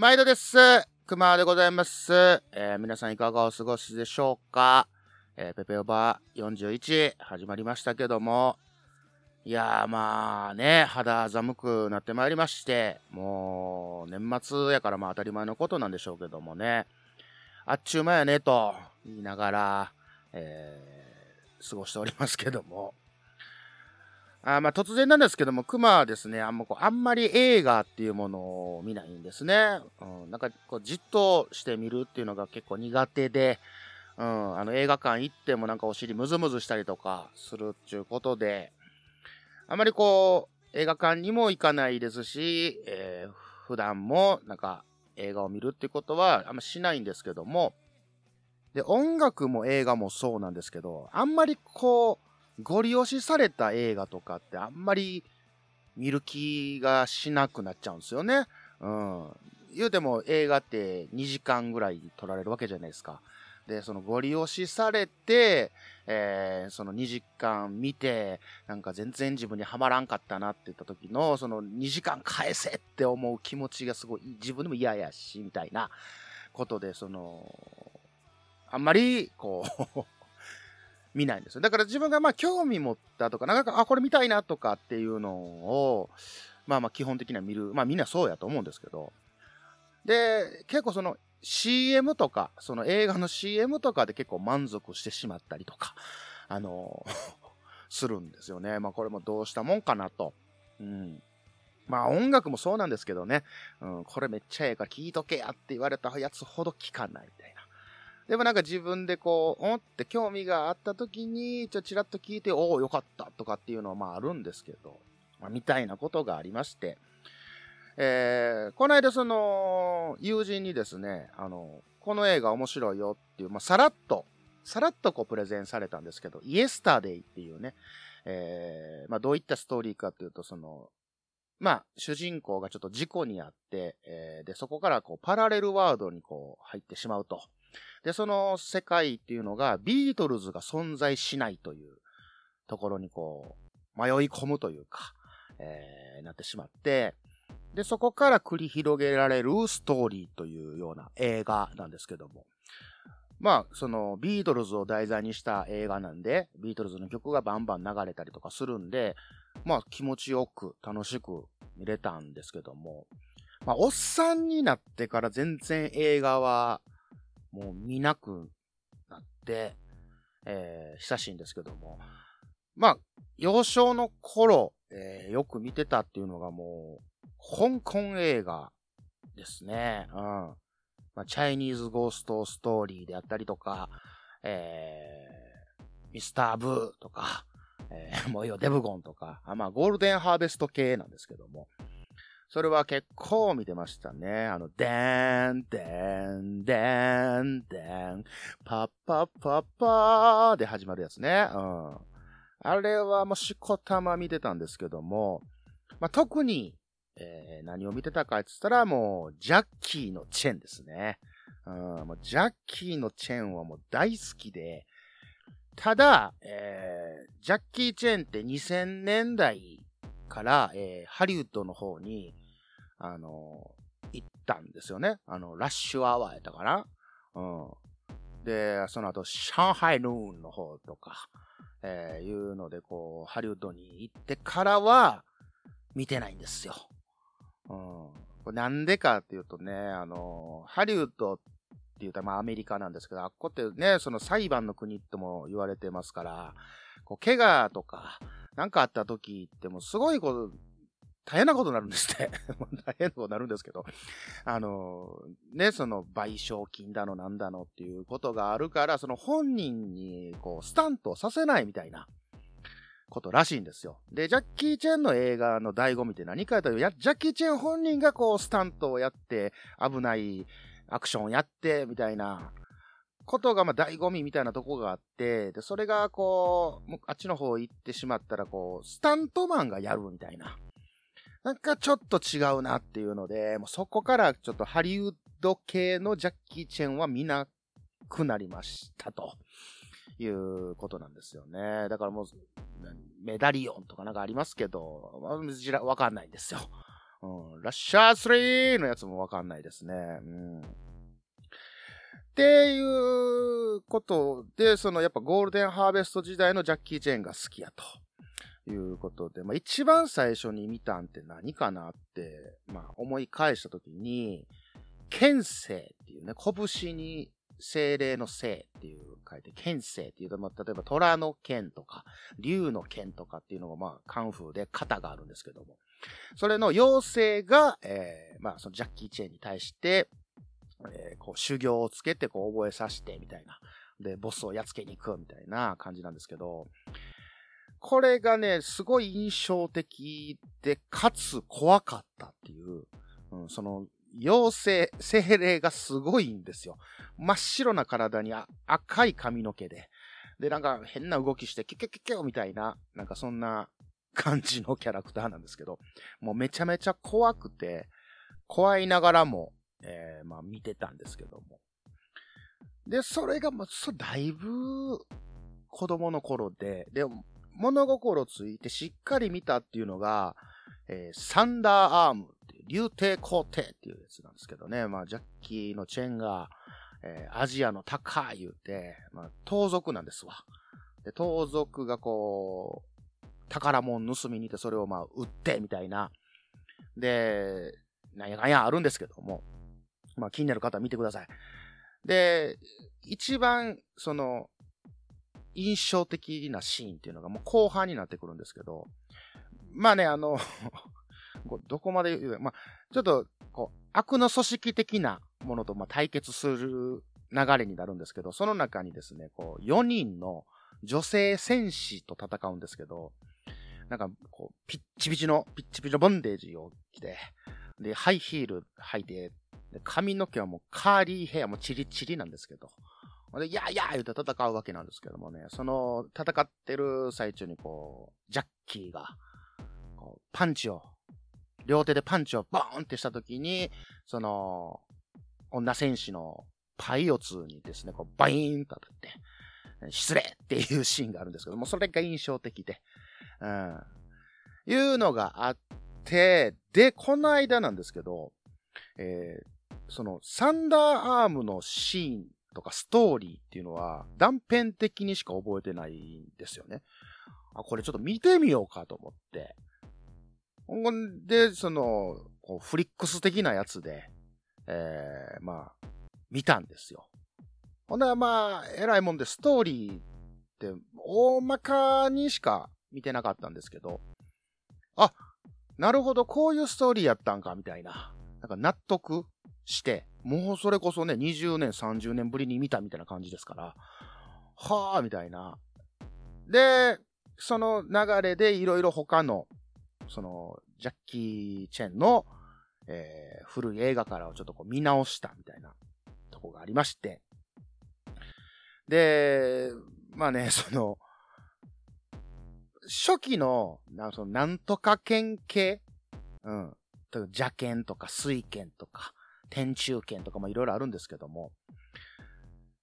毎度です。熊でございます。えー、皆さんいかがお過ごしでしょうか？えー、ペペオバ41始まりましたけども、いやーまあね、肌寒くなってまいりまして、もう年末やからまあ当たり前のことなんでしょうけどもね、あっちゅう間やねと言いながら、えー、過ごしておりますけども、あまあ、突然なんですけども、熊はですね、あんまこう、あんまり映画っていうものを見ないんですね。うん、なんかこう、じっとして見るっていうのが結構苦手で、うん、あの映画館行ってもなんかお尻ムズムズしたりとかするっていうことで、あまりこう、映画館にも行かないですし、えー、普段もなんか映画を見るっていうことはあんましないんですけども、で、音楽も映画もそうなんですけど、あんまりこう、ご利用しされた映画とかってあんまり見る気がしなくなっちゃうんですよね。うん。言うても映画って2時間ぐらい撮られるわけじゃないですか。で、そのご利用しされて、えー、その2時間見て、なんか全然自分にはまらんかったなって言った時の、その2時間返せって思う気持ちがすごい、自分でも嫌やし、みたいなことで、その、あんまり、こう見ないんですよ。だから自分がまあ興味持ったとか、なんか、あ、これ見たいなとかっていうのを、まあまあ基本的には見る。まあみんなそうやと思うんですけど。で、結構その CM とか、その映画の CM とかで結構満足してしまったりとか、あのするんですよね。まあこれもどうしたもんかなと。うん。まあ音楽もそうなんですけどね。うん、これめっちゃええから聴いとけやって言われたやつほど聴かないみたいな。でもなんか自分でこう、おって興味があった時に、ちょ、ちらっと聞いて、おお、よかったとかっていうのはまああるんですけど、まあみたいなことがありまして、えー、この間その、友人にですね、あの、この映画面白いよっていう、まあ、さらっと、さらっとこうプレゼンされたんですけど、イエスタデイっていうね、えー、まあ、どういったストーリーかっていうと、その、まあ、主人公がちょっと事故にあって、えー、で、そこからこう、パラレルワールドにこう、入ってしまうと。で、その世界っていうのが、ビートルズが存在しないというところにこう、迷い込むというか、えー、なってしまって、で、そこから繰り広げられるストーリーというような映画なんですけども。まあ、その、ビートルズを題材にした映画なんで、ビートルズの曲がバンバン流れたりとかするんで、まあ、気持ちよく、楽しく見れたんですけども、まあ、おっさんになってから全然映画は、もう見なくなって、えー、久しいんですけども、まあ、幼少の頃、えー、よく見てたっていうのがもう、香港映画ですね。うん。まあ、チャイニーズゴーストストーリーであったりとか、えー、ミスターブーとか、えー、もういいよ、デブゴンとか、あまあ、ゴールデンハーベスト系なんですけども、それは結構見てましたね。あの、でーん、でーん、でーん、でーん、パッパッパッパーで始まるやつね。うん。あれはもうしこたま見てたんですけども、まあ、特にえー、何を見てたかって言ったら、もう、ジャッキーのチェンですね。うん、もうジャッキーのチェンはもう大好きで、ただ、えー、ジャッキー・チェンって2000年代から、えー、ハリウッドの方に、あのー、行ったんですよね。あの、ラッシュアワーやったかなうん。で、その後、上海ヌーンの方とか、えー、いうので、こう、ハリウッドに行ってからは、見てないんですよ。うん。これなんでかっていうとね、あの、ハリウッドって言ったらまあアメリカなんですけど、あっこってね、その裁判の国とも言われてますから、こう、怪我とか、なんかあった時ってもうすごいこう、大変なことになるんですって。大変なことになるんですけど、あの、ね、その賠償金だのなんだのっていうことがあるから、その本人にこう、スタントさせないみたいな。ことらしいんですよ。で、ジャッキー・チェンの映画の醍醐味って何かというと、ジャッキー・チェン本人がこう、スタントをやって、危ないアクションをやって、みたいなことが、まあ、醍醐味みたいなとこがあって、で、それがこう、あっちの方行ってしまったら、こう、スタントマンがやるみたいな。なんかちょっと違うなっていうので、もうそこからちょっとハリウッド系のジャッキー・チェンは見なくなりましたと。いうことなんですよね。だからもう、メダリオンとかなんかありますけど、まあ、わかんないんですよ。うん、ラッシャースリーのやつもわかんないですね。うん。っていうことで、そのやっぱゴールデンハーベスト時代のジャッキー・チェーンが好きやと。いうことで、まあ一番最初に見たんって何かなって、まあ思い返したときに、剣聖っていうね、拳に精霊の聖っていう書いて、剣聖っていうと、まあ例えば虎の剣とか、竜の剣とかっていうのがまあカンフーで型があるんですけども、それの妖精が、えー、まあそのジャッキー・チェーンに対して、えーこう修行をつけてこう覚えさせてみたいな。で、ボスをやっつけに行くみたいな感じなんですけど、これがね、すごい印象的で、かつ怖かったっていう、うん、その、妖精、精霊がすごいんですよ。真っ白な体にあ赤い髪の毛で、で、なんか変な動きして、キュキュキュキュみたいな、なんかそんな感じのキャラクターなんですけど、もうめちゃめちゃ怖くて、怖いながらも、えー、まあ見てたんですけども。で、それが、まあ、そだいぶ子供の頃で、で、物心ついてしっかり見たっていうのが、えーサンダーアームっていう、竜帝皇帝っていうやつなんですけどね、まあ、ジャッキーのチェンが、えーアジアの高い言うて、まあ、盗賊なんですわ。で、盗賊がこう、宝物盗みに行ってそれをまあ、売ってみたいな。で、なんやかんやあるんですけども、まあ、気になる方は見てください。で、一番、その、印象的なシーンっていうのがもう後半になってくるんですけど、まあね、あの、どこまで言う、まあ、ちょっと、こう、悪の組織的なものと、まあ、対決する流れになるんですけど、その中にですね、こう、4人の女性戦士と戦うんですけど、なんか、こう、ピッチピチの、ピッチピチのボンデージを着て、で、ハイヒール履いて、で髪の毛はもうカーリーヘアもチリチリなんですけど、で、いやいや言うて戦うわけなんですけどもね、その戦ってる最中にこう、ジャッキーが、こうパンチを、両手でパンチをボーンってした時に、その、女戦士のパイオツにですね、こうバイーンと当たって、失礼っていうシーンがあるんですけども、それが印象的で、うん。いうのがあって、で、この間なんですけど、えーその、サンダーアームのシーンとかストーリーっていうのは、断片的にしか覚えてないんですよね。あ、これちょっと見てみようかと思って。ほんで、その、こうフリックス的なやつで、えー、まあ、見たんですよ。ほんで、まあ、偉いもんで、ストーリーって、大まかにしか見てなかったんですけど、あ、なるほど、こういうストーリーやったんか、みたいな。なんか納得して、もうそれこそね、20年、30年ぶりに見たみたいな感じですから、はぁ、みたいな。で、その流れでいろいろ他の、その、ジャッキー・チェンの、えー古い映画からをちょっとこう見直したみたいなとこがありまして。で、まあね、その、初期の、なそのなんとか剣系？うん。例えば邪剣とか水剣とか、天中剣とかもいろいろあるんですけども。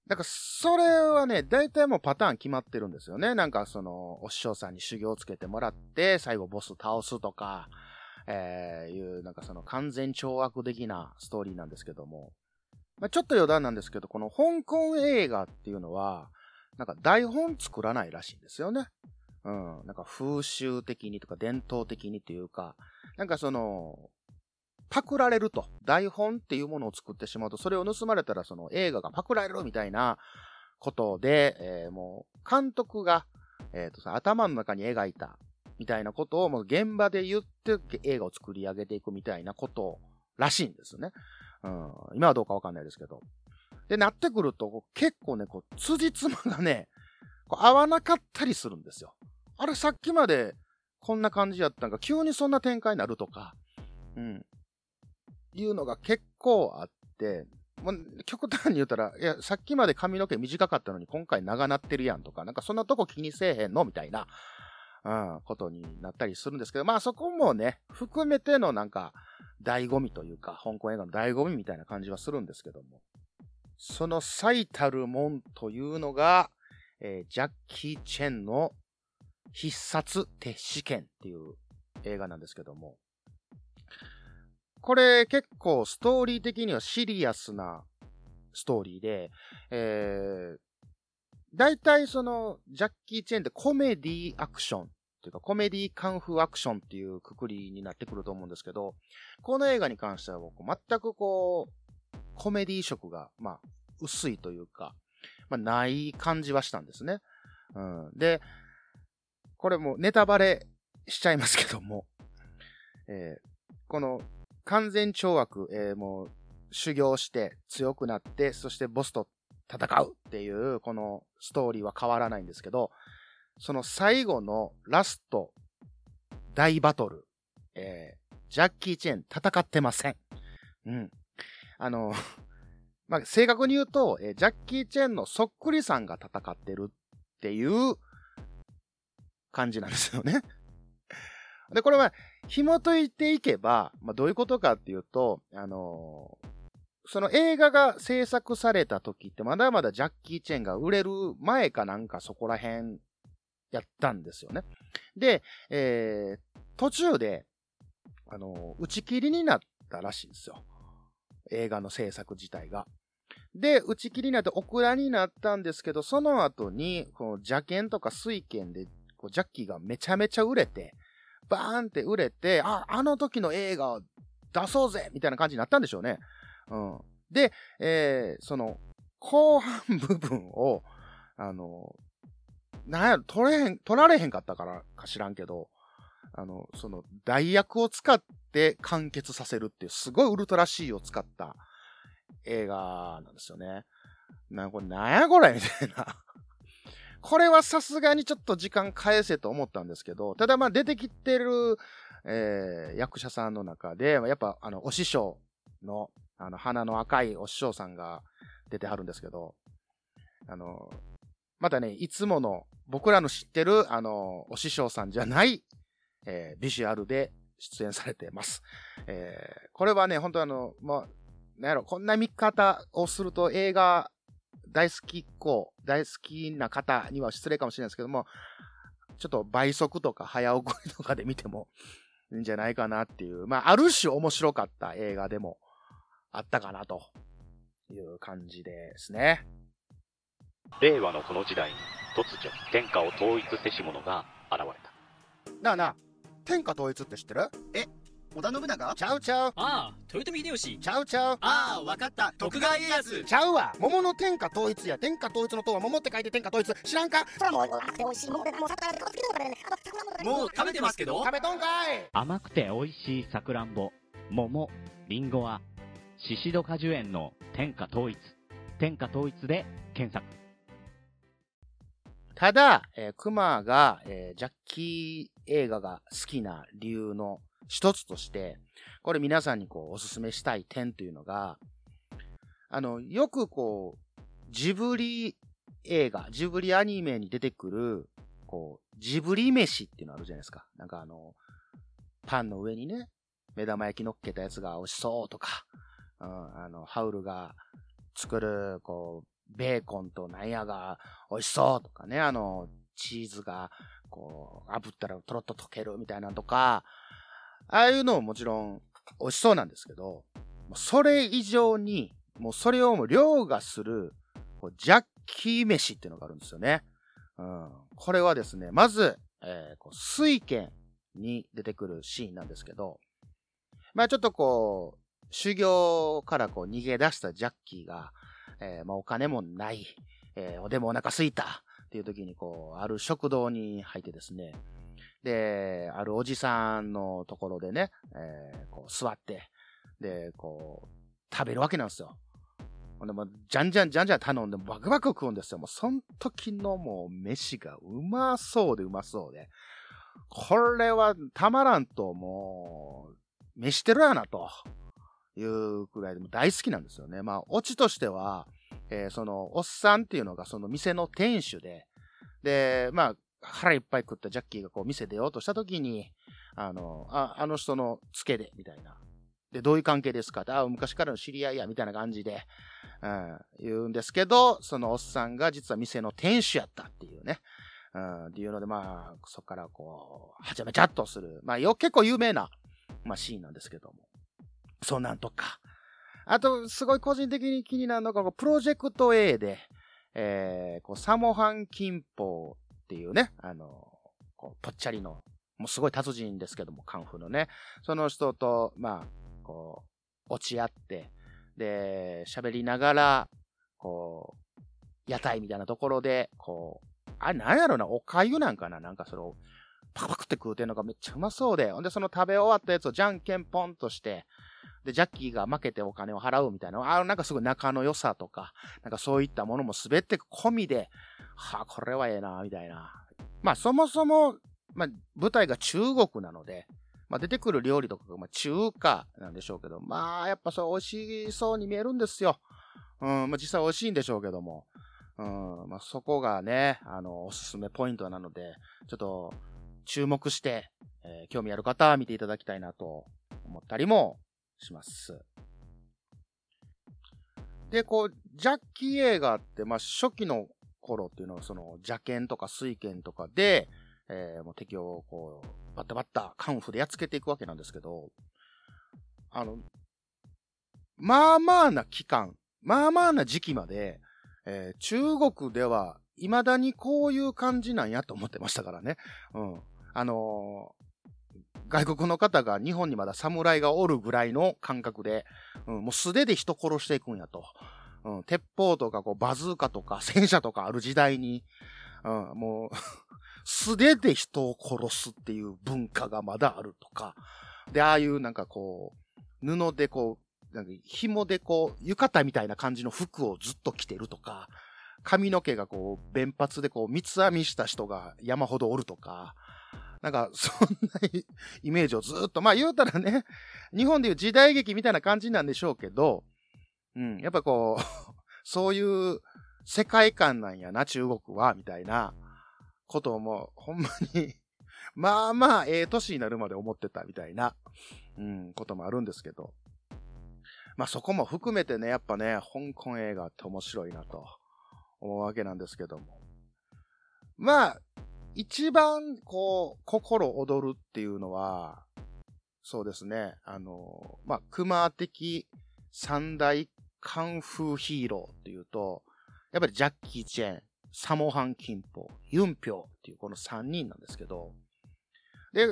だか、それはね、大体もうパターン決まってるんですよね。なんか、その、お師匠さんに修行をつけてもらって、最後ボス倒すとか、えー、いう、なんかその完全懲悪的なストーリーなんですけども。まあ、ちょっと余談なんですけど、この香港映画っていうのは、なんか台本作らないらしいんですよね。うん。なんか風習的にとか伝統的にというか、なんかその、パクられると。台本っていうものを作ってしまうと、それを盗まれたらその映画がパクられるみたいなことで、えーもう、監督が、えっ、とさ、頭の中に描いたみたいなことをもう現場で言って映画を作り上げていくみたいなことらしいんですよね。うん。今はどうかわかんないですけど。で、なってくると、結構ね、こう、辻褄がね、こう合わなかったりするんですよ。あれ、さっきまでこんな感じやったんか、急にそんな展開になるとか、うん。いうのが結構あって、もう極端に言ったら、いや、さっきまで髪の毛短かったのに今回長なってるやんとか、なんかそんなとこ気にせえへんのみたいな、うん、ことになったりするんですけど、まあそこもね、含めてのなんか、醍醐味というか、香港映画の醍醐味みたいな感じはするんですけども。その最たるもんというのが、えージャッキー・チェンの必殺鉄試験っていう映画なんですけども。これ結構ストーリー的にはシリアスなストーリーで、えー、大体その、ジャッキー・チェーンってコメディアクションっていうか、コメディカンフーアクションっていうくくりになってくると思うんですけど、この映画に関しては僕、全くこう、コメディ色が、まあ、薄いというか、まあ、ない感じはしたんですね。うん。で、これもネタバレしちゃいますけども、えー、この完全懲悪、えー、もう修行して強くなって、そしてボスと戦うっていう、このストーリーは変わらないんですけど、その最後のラスト、大バトル、えー、ジャッキー・チェーン戦ってません。うん。あの、まあ、正確に言うと、えー、ジャッキー・チェーンのそっくりさんが戦ってるっていう感じなんですよね。で、これは紐解いていけば、まあ、どういうことかっていうと、あのー、その映画が制作された時ってまだまだジャッキー・チェンが売れる前かなんかそこら辺やったんですよね。で、えー、途中で、あのー、打ち切りになったらしいんですよ。映画の制作自体が。で、打ち切りになってオクラになったんですけど、その後に、この邪剣とか水剣で、こうジャッキーがめちゃめちゃ売れて、バーンって売れて、あ、あの時の映画を出そうぜみたいな感じになったんでしょうね。うん。で、えー、その、後半部分を、あの、なんやろ、取れへん、取られへんかったからか知らんけど、あの、その、代役を使って完結させるっていう、すごいウルトラ C を使った映画なんですよね。な、これ、なんやこれみたいな。これはさすがにちょっと時間返せと思ったんですけど、ただまあ出てきてる、えー、役者さんの中で、やっぱあの、お師匠の、あの、鼻の赤いお師匠さんが出てはるんですけど、あの、またね、いつもの僕らの知ってる、あの、お師匠さんじゃない、えー、ビジュアルで出演されてます。えー、これはね、本当あの、まあ、なんやろ、こんな見方をすると映画大好きっ子、大好きな方には失礼かもしれないですけども、ちょっと倍速とか早送りとかで見てもいいんじゃないかなっていう、まあ、ある種面白かった映画でもあったかなという感じですね。令和のこの時代に突如天下を統一せし者が現れた。なあなあ、天下統一って知ってる？え織田信長？ちゃうちゃう。ああ、豊臣秀吉。ちゃうちゃう。ああ、わかった。徳川家康。ちゃうわ。桃の天下統一や。天下統一の塔は桃って書いて天下統一。知らんか？それも甘くて美味しい桃で、もう。もう食べてますけど食べとんかい甘くて美味しいさくらんぼ、桃、りんごは、シシド果樹園の天下統一。天下統一で検索。ただ、えー、熊が、えー、ジャッキー映画が好きな理由の一つとして、これ皆さんにこうお勧めしたい点というのが、あの、よくこう、ジブリ映画、ジブリアニメに出てくる、こう、ジブリ飯っていうのあるじゃないですか。なんかあの、パンの上にね、目玉焼き乗っけたやつが美味しそうとか、うん、あの、ハウルが作る、こう、ベーコンとなんやが美味しそうとかね、あの、チーズが、こう、炙ったらとろっと溶けるみたいなのとか、ああいうのももちろん美味しそうなんですけど、それ以上に、もうそれをもう凌駕する、ジャッキー飯っていうのがあるんですよね。うん、これはですね、まず、えー、こう水剣に出てくるシーンなんですけど、まあちょっとこう、修行からこう逃げ出したジャッキーが、えー、まあお金もない、えー、でもお腹すいたっていう時にこう、ある食堂に入ってですね、で、あるおじさんのところでね、えー、こう座って、で、こう、食べるわけなんですよ。ほんで、もう、じゃんじゃんじゃんじゃん頼んで、バクバク食うんですよ。もう、その時のもう、飯がうまそうでうまそうで。これは、たまらんと、もう、飯してるやな、というくらいでも大好きなんですよね。まあ、オチとしては、えー、その、おっさんっていうのが、その店の店主で、で、まあ、腹いっぱい食ったジャッキーがこう店出ようとした時に、あの、あ、あの人の付けで、みたいな。で、どういう関係ですかって、あ、昔からの知り合いや、みたいな感じで、うん、言うんですけど、そのおっさんが実は店の店主やったっていうね。うん、っていうので、まあ、そこからこう、はちゃめちゃっとする。まあ、よ、結構有名な、まあ、シーンなんですけども。そうなんとか。あと、すごい個人的に気になるのが、プロジェクト A で、えー、こう、サモハン金峰っていうね、あの、こう、ぽっちゃりの、もうすごい達人ですけども、カンフーのね、その人と、まあ、こう、落ち合って、で、喋りながら、こう、屋台みたいなところで、こう、あれなんやろな、お粥なんかななんかそれを、パクパクって食うてんのがめっちゃうまそうで、ほんでその食べ終わったやつをじゃんけんポンとして、で、ジャッキーが負けてお金を払うみたいな、あなんかすごい仲の良さとか、なんかそういったものもすべて込みで、はあ、これはええな、みたいな。まあそもそも、まあ舞台が中国なので、まあ出てくる料理とかがまあ中華なんでしょうけど、まあやっぱそう美味しそうに見えるんですよ。うん、まあ実際美味しいんでしょうけども。うん、まあそこがね、あの、おすすめポイントなので、ちょっと注目して、えー興味ある方は見ていただきたいなと思ったりもします。で、こう、ジャッキー映画って、まあ、初期の頃っていうのは、その、邪剣とか水剣とかで、えーもう敵をこう、バッタバッタ、カンフでやっつけていくわけなんですけど、あの、まあまあな期間、まあまあな時期まで、えー中国では、未だにこういう感じなんやと思ってましたからね。うん。あの外国の方が日本にまだ侍がおるぐらいの感覚で、うん、もう素手で人殺していくんやと。うん、鉄砲とかこうバズーカとか戦車とかある時代に、うん、もう、素手で人を殺すっていう文化がまだあるとか。で、ああいうなんかこう、布でこう、なんか紐でこう、浴衣みたいな感じの服をずっと着てるとか、髪の毛がこう、弁髪でこう、三つ編みした人が山ほどおるとか、なんか、そんな イメージをずっと、まあ言うたらね、日本でいう時代劇みたいな感じなんでしょうけど、うん、やっぱこう、そういう世界観なんやな、中国は、みたいなことをもう、ほんまに、まあまあ、ええ年になるまで思ってたみたいな、うん、こともあるんですけど。まあそこも含めてね、やっぱね、香港映画って面白いなと思うわけなんですけども。まあ、一番、こう、心躍るっていうのは、そうですね、あの、まあ、熊的三大カンフーヒーローっていうと、やっぱりジャッキー・チェン、サモハン・キンポ、ユンピョウっていうこの三人なんですけど、で、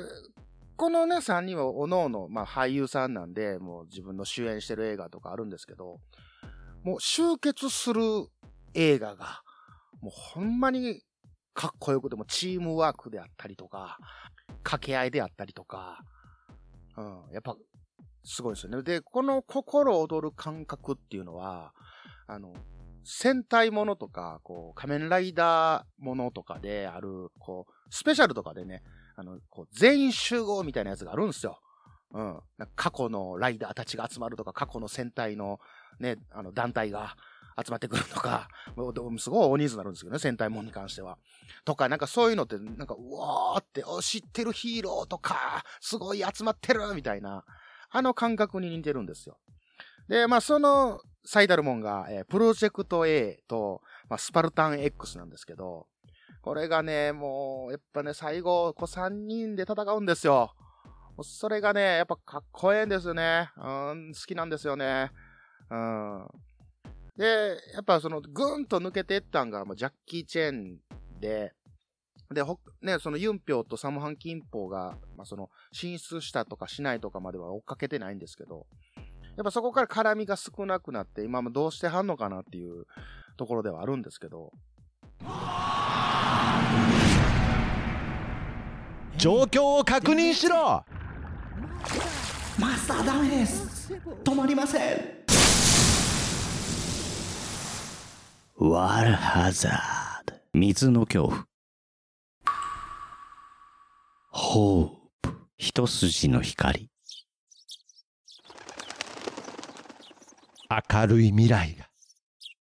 このね、三人はおのおの、まあ、俳優さんなんで、もう自分の主演してる映画とかあるんですけど、もう集結する映画が、もうほんまにかっこよくてもチームワークであったりとか、掛け合いであったりとか、うん、やっぱ、すごいですよね。で、この心躍る感覚っていうのは、あの、戦隊ものとか、こう、仮面ライダーものとかである、こう、スペシャルとかでね、あの、こう、全員集合みたいなやつがあるんですよ。うん。過去のライダーたちが集まるとか、過去の戦隊のね、あの、団体が集まってくるとか、すごい大人数になるんですけどね、戦隊もんに関しては。とか、なんかそういうのって、なんか、うわーって、知ってるヒーローとか、すごい集まってるみたいな、あの感覚に似てるんですよ。で、まあ、その最たるもんが、えープロジェクト A と、まあ、スパルタン X なんですけど、これがね、もう、やっぱね、最後、こう3人で戦うんですよ。それがね、やっぱかっこええんですよね。うん、好きなんですよね。うん。で、やっぱその、ぐーんと抜けていったんが、まあ、ジャッキー・チェンで、で、ほ、ね、そのユンピョウとサムハン・キンポウが、まあ、その、進出したとかしないとかまでは追っかけてないんですけど、やっぱそこから絡みが少なくなって、今もどうしてはんのかなっていうところではあるんですけど、状況を確認しろ。マスターダメです。止まりませんワールハザード水の恐怖。ホープ。一筋の光。明るい未来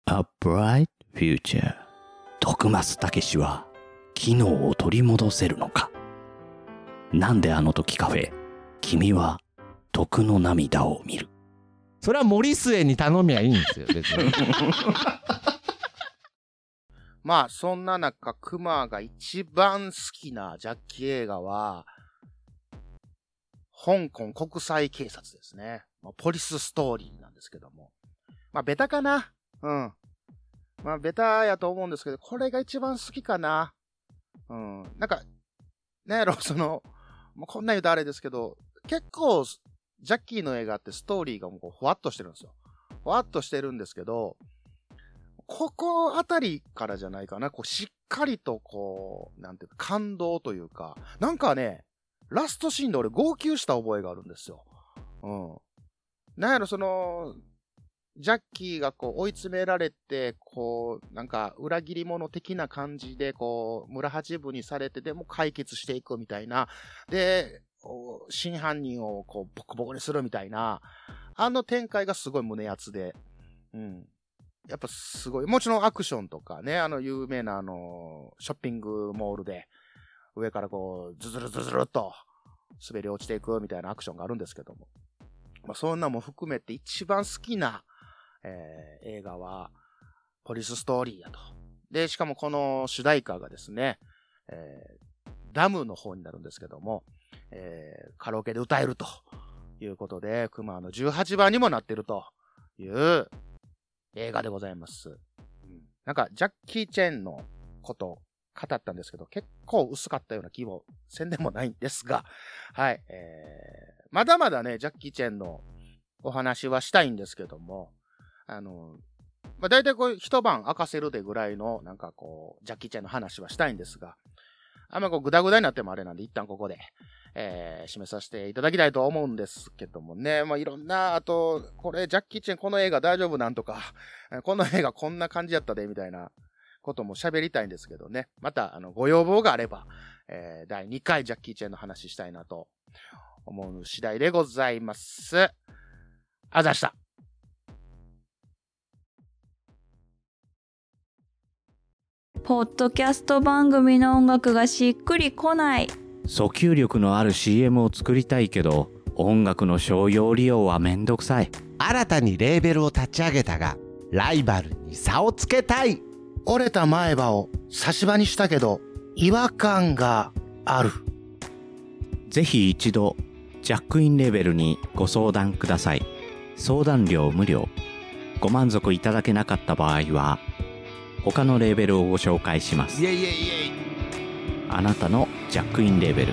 が A bright future. 徳松たけしは機能を取り戻せるのかなんであの時カフェ、君は徳の涙を見る。それは森末に頼みゃいいんですよ別に まあ、そんな中、クマが一番好きなジャッキ映画は、香港国際警察ですね。まあポリスストーリーなんですけども。まあ、ベタかな？うん。まあ、ベタやと思うんですけど、これが一番好きかな？うん。なんか、なんやろ、その、もうこんな言うとあれですけど、結構、ジャッキーの映画ってストーリーがもうふわっとしてるんですよ。ふわっとしてるんですけど、ここあたりからじゃないかな。こう、しっかりとこう、なんていうか、感動というか、なんかね、ラストシーンで俺号泣した覚えがあるんですよ。うん。なんやろ、その、ジャッキーがこう追い詰められて、こう、なんか裏切り者的な感じで、こう、村八分にされて、でも解決していくみたいな。で、真犯人をこうボコボコにするみたいな、あの展開がすごい胸熱で、うん。やっぱすごい。もちろんアクションとかね、あの有名なあの、ショッピングモールで、上からこう、ズズルズズルっと滑り落ちていくみたいなアクションがあるんですけども。まあ、そんなも含めて一番好きな、えー映画は、ポリスストーリーやと。で、しかもこの主題歌がですね、えーダムの方になるんですけども、えーカラオケで歌えるということで、クマの18番にもなってるという映画でございます。うんなんか、ジャッキー・チェンのこと語ったんですけど、結構薄かったような気もせんでもないんですが、はい、えー、まだまだね、ジャッキー・チェンのお話はしたいんですけども、あの、まあ、大体こう一晩明かせるでぐらいの、なんかこう、ジャッキー・チェンの話はしたいんですが、あんまこうグダグダになってもあれなんで、一旦ここで、えー、締めさせていただきたいと思うんですけどもね。まあ、いろんな、あと、これ、ジャッキー・チェンこの映画大丈夫なんとか、この映画こんな感じやったで、みたいなことも喋りたいんですけどね。また、あの、ご要望があれば、えー、第2回ジャッキー・チェンの話したいなと思う次第でございます。あざした。ポッドキャスト番組の音楽がしっくりこない訴求力のある CM を作りたいけど音楽の商用利用はめんどくさい。新たにレーベルを立ち上げたがライバルに差をつけたい。折れた前歯を差し歯にしたけど、違和感がある。ぜひ一度ジャックインレベルにご相談ください。相談料無料。ご満足いただけなかった場合は他のレーベルをご紹介します。イエイイエイイエイ。あなたのジャックインレベル。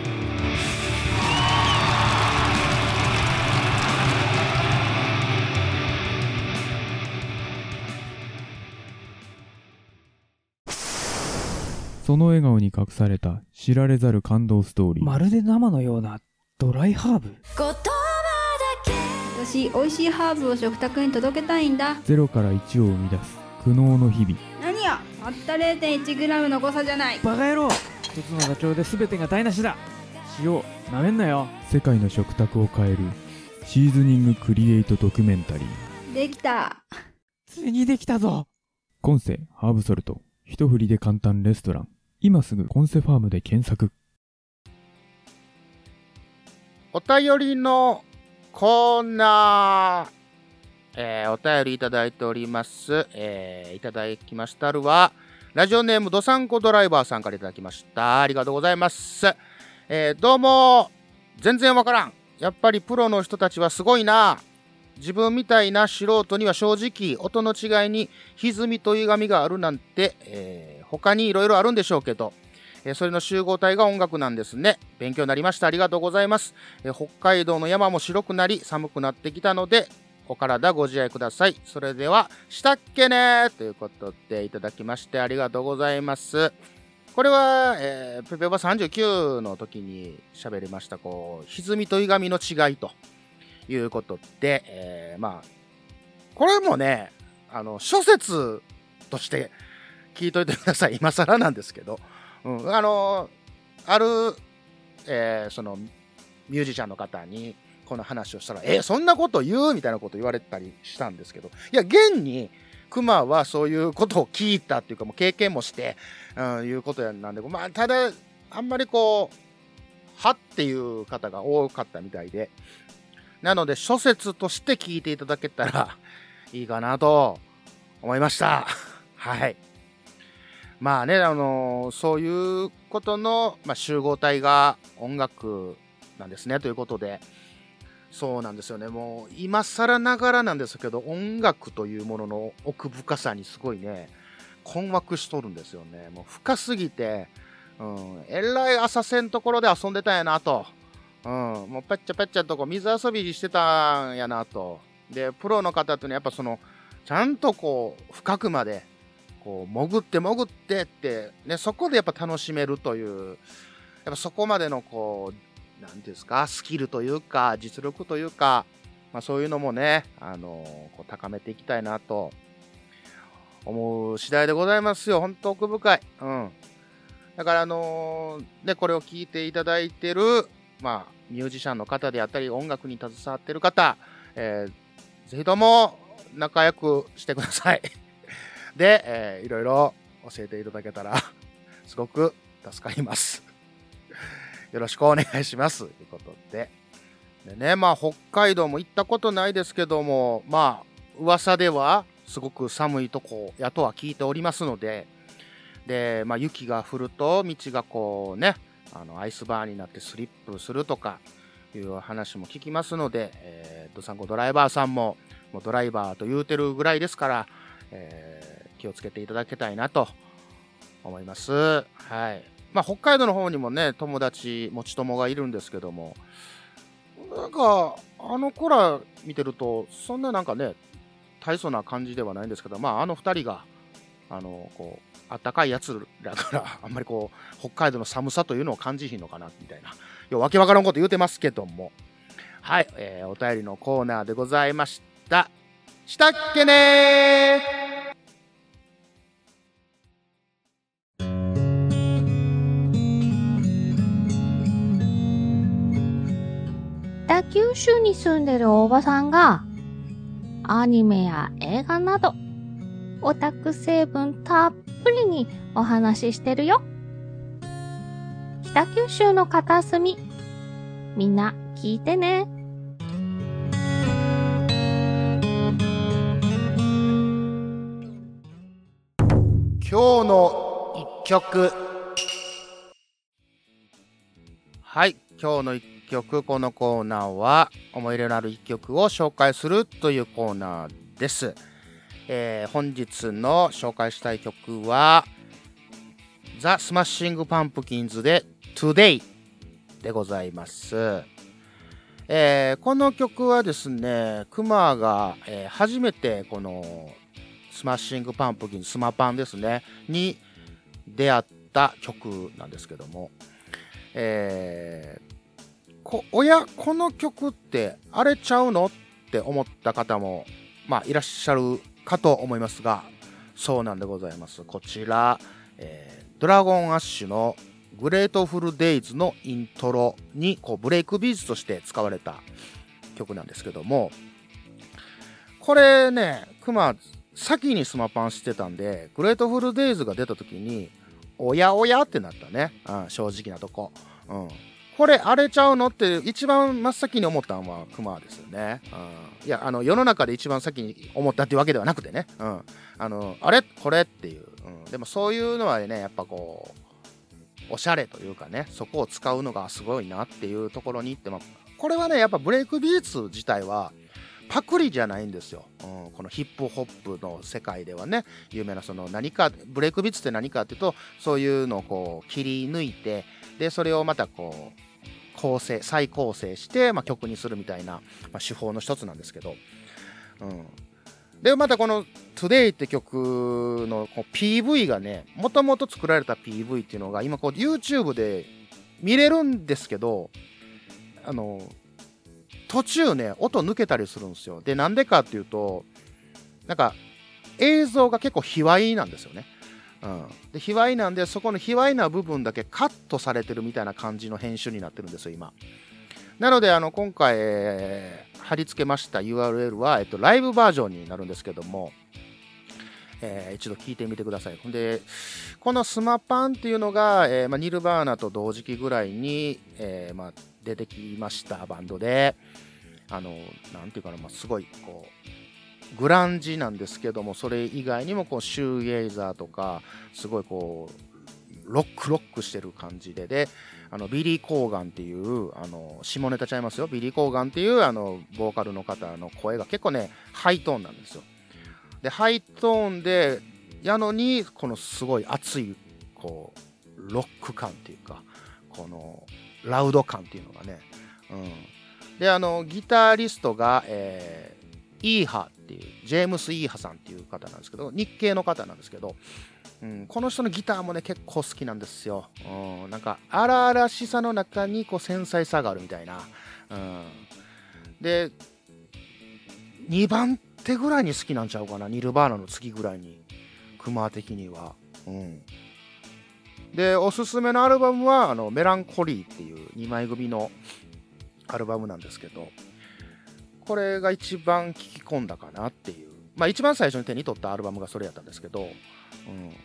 その笑顔に隠された知られざる感動ストーリー。まるで生のようなドライハーブ？言葉だけ私美味しいハーブを食卓に届けたいんだ。ゼロから1を生み出す苦悩の日々。何や？たった 0.1g の誤差じゃない。バカ野郎一つのダチョウで全てが台無しだ塩なめんなよ世界の食卓を変えるシーズニングクリエイトドキュメンタリー。できたついにできたぞコンセハーブソルト。一振りで簡単レストラン。今すぐコンセファームで検索。お便りのコーナー。えー、お便りいただいております。えー、いただきましたるは、ラジオネームドサンコドライバーさんからいただきました。ありがとうございます。えー、どうも、全然わからん。やっぱりプロの人たちはすごいな。自分みたいな素人には正直、音の違いに歪みと歪みがあるなんて、えー他にいろいろあるんでしょうけど、えーそれの集合体が音楽なんですね。勉強になりました。ありがとうございます。えー北海道の山も白くなり寒くなってきたのでお体ご自愛ください。それではしたっけねということでいただきましてありがとうございます。これは、えー、ペペオバ39の時に喋りましたこう歪みと歪みの違いということで、えーまあこれもねあの諸説として聞いといてください。今更なんですけど、うん、あのある、えーそのミュージシャンの方にこの話をしたら「えそんなこと言う?」みたいなこと言われたりしたんですけどいや現にクマはそういうことを聞いたっていうかもう経験もして、うん、いうことなんでまあただあんまりこう「は」っていう方が多かったみたいでなので諸説として聞いていただけたら いいかなと思いました。はい。まあねあのそういうことの、まあ、集合体が音楽なんですねということで。そうなんですよね。もう、今更ながらなんですけど、音楽というものの奥深さにすごいね、困惑しとるんですよね。もう深すぎて、うん、えらい浅瀬のところで遊んでたんやなと。うん、もうペッチャペッチャとこう水遊びしてたんやなと。で、プロの方っていうのはやっぱその、ちゃんとこう、深くまで、こう、潜って潜ってって、ね、そこでやっぱ楽しめるという、やっぱそこまでのこう、なんていうんですか、スキルというか、実力というか、まあそういうのもね、あのこう高めていきたいなと思う次第でございますよ。本当奥深い。うん。だからあのーね、これを聞いていただいてる、まあ、ミュージシャンの方であったり、音楽に携わってる方、えーぜひとも仲良くしてください。で、えーいろいろ教えていただけたら、すごく助かります。よろしくお願いします。ということで。でね、まあ、北海道も行ったことないですけども、まあ、噂では、すごく寒いとこやとは聞いておりますので、で、まあ、雪が降ると、道がこうね、あの、アイスバーになってスリップするとか、いう話も聞きますので、えー、ドサンコドライバーさんも、もうドライバーと言うてるぐらいですから、えー気をつけていただきたいなと思います。はい。まあ、北海道の方にもね、友達、持ち友がいるんですけども、なんか、あの子ら見てると、そんななんかね、大層な感じではないんですけど、まあ、あの二人が、あの、こう、あったかいやつらから、あんまりこう、北海道の寒さというのを感じひんのかな、みたいな。ようわけわからんこと言うてますけども。はい、えーお便りのコーナーでございました。したっけね九州に住んでるおばさんが、アニメや映画など、オタク成分たっぷりにお話ししてるよ。北九州の片隅、みんな聞いてね。今日の一曲はい今日の一曲このコーナーは思い入れのある一曲を紹介するというコーナーです、えー本日の紹介したい曲はザ・スマッシング・パンプキンズで Today でございます。えーこの曲はですね、クマが、えー初めてこのスマッシングパンプキンズ、スマパンですね、に出会った曲なんですけども、えーこおや、この曲ってあれちゃうの？って思った方も、まあ、いらっしゃるかと思いますが、そうなんでございます。こちら、えードラゴンアッシュのグレートフルデイズのイントロにこうブレイクビーズとして使われた曲なんですけども、これね、クマ先にスマパンしてたんで、グレートフルデイズが出た時に、おやおやってなったね。うん、正直なとこ。うん。これ荒れちゃうのって一番真っ先に思ったのはクマですよね。うん。いや、あの、世の中で一番先に思ったっていうわけではなくてね。うん。あの、あれ？これ？っていう。うん。でもそういうのはね、やっぱこう、おしゃれというかね、そこを使うのがすごいなっていうところに行って、まあ、これはね、やっぱブレイクビーツ自体は、パクリじゃないんですよ、うん、このヒップホップの世界ではね有名なその何かブレイクビーツって何かっていうとそういうのをこう切り抜いてでそれをまたこう構成再構成して、まあ、曲にするみたいな、まあ、手法の一つなんですけど、うん、でまたこの「Today」って曲のこう PV がねもともと作られた PV っていうのが今こう YouTube で見れるんですけどあの途中ね音抜けたりするんですよ。でなんでかっていうとなんか映像が結構卑猥なんですよね、うん、で卑猥なんでそこの卑猥な部分だけカットされてるみたいな感じの編集になってるんですよ今なのであの今回、えー貼り付けました URL は、えっと、ライブバージョンになるんですけども、えー一度聞いてみてください。ほんで、このスマパンっていうのが、えーま、ニルバーナと同時期ぐらいに、えま、出てきましたバンドで、あの、なんていうかな、ま、すごい、こう、グランジなんですけども、それ以外にも、こう、シューゲイザーとか、すごいこう、ロックロックしてる感じでであのビリー・コーガンっていうあの下ネタちゃいますよ。ビリー・コーガンっていうあのボーカルの方の声が結構ねハイトーンなんですよ。でハイトーンでやのにこのすごい熱いこうロック感っていうかこのラウド感っていうのがね、うん、であのギタリストが、えー、イーハっていうジェームス・イーハさんっていう方なんですけど日系の方なんですけど、うん、この人のギターもね結構好きなんですよ、うん、なんか荒々しさの中にこう繊細さがあるみたいな、うん、で2番手ぐらいに好きなんちゃうかなニルバーナの次ぐらいに。クマ的には、うん、でおすすめのアルバムはあのメランコリーっていう2枚組のアルバムなんですけど。これが一番聴き込んだかなっていう。まあ一番最初に手に取ったアルバムがそれやったんですけど、うん。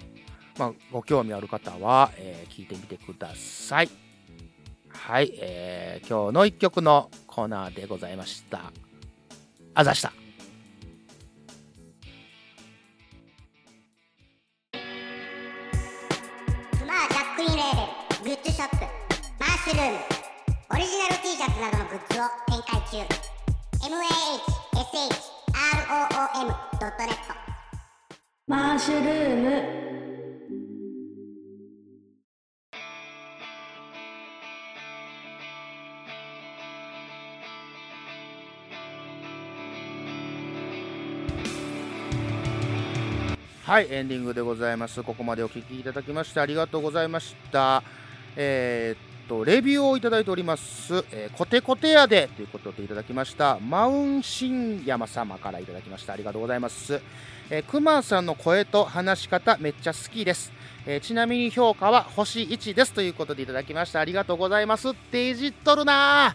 まあ、ご興味ある方は、えー、聞いてみてください。はい、えー、今日の一曲のコーナーでございました。あざした。マージャックインレーベルグッズショップマッシュルームオリジナル T シャツなどのグッズを展開中。mahshroom.net マッシュルームはい、エンディングでございます。ここまでお聞きいただきましてありがとうございました。えーっと、レビューをいただいております。えーコテコテやでということでいただきました。マウンシン山様からいただきました。ありがとうございます。えー、クマさんの声と話し方めっちゃ好きです。えーちなみに評価は星1ですということでいただきました。ありがとうございます。っていじっとるな。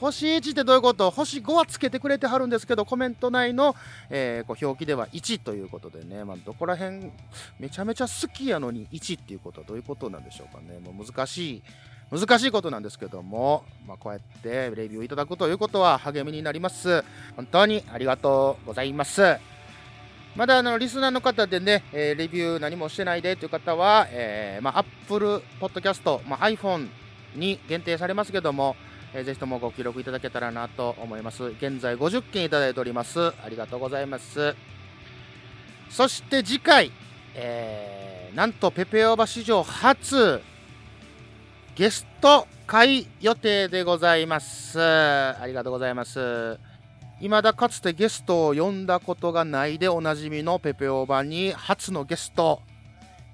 星1ってどういうこと？星5はつけてくれてはるんですけどコメント内の、えーこう表記では1ということでね、まあ、どこら辺めちゃめちゃ好きやのに1っていうことはどういうことなんでしょうかねもう難しい難しいことなんですけども、まあ、こうやってレビューいただくということは励みになります本当にありがとうございますまだあのリスナーの方でね、えレビュー何もしてないでという方は、えーまあ、Apple Podcast、まあ、iPhone に限定されますけども、えーぜひともご記録いただけたらなと思います。現在50件いただいております。ありがとうございます。そして次回、えーなんとペペオバ史上初ゲスト会予定でございます。ありがとうございます。未だかつてゲストを呼んだことがないでおなじみのペペオバに初のゲスト、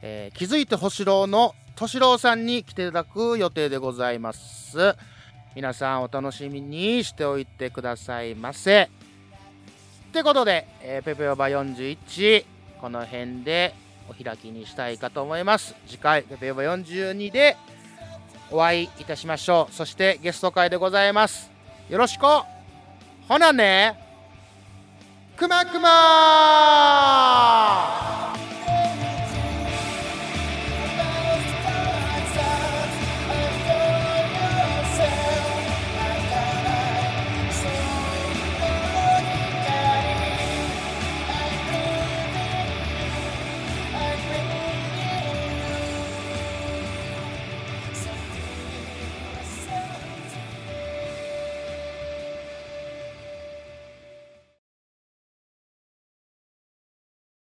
えー気づいて星郎の敏郎さんに来ていただく予定でございます。皆さんお楽しみにしておいてくださいませ。ってことで、えーペペオバ41この辺でお開きにしたいかと思います。次回ペペオバ42でお会いいたしましょう。そしてゲスト会でございます。よろしくほなねくまくま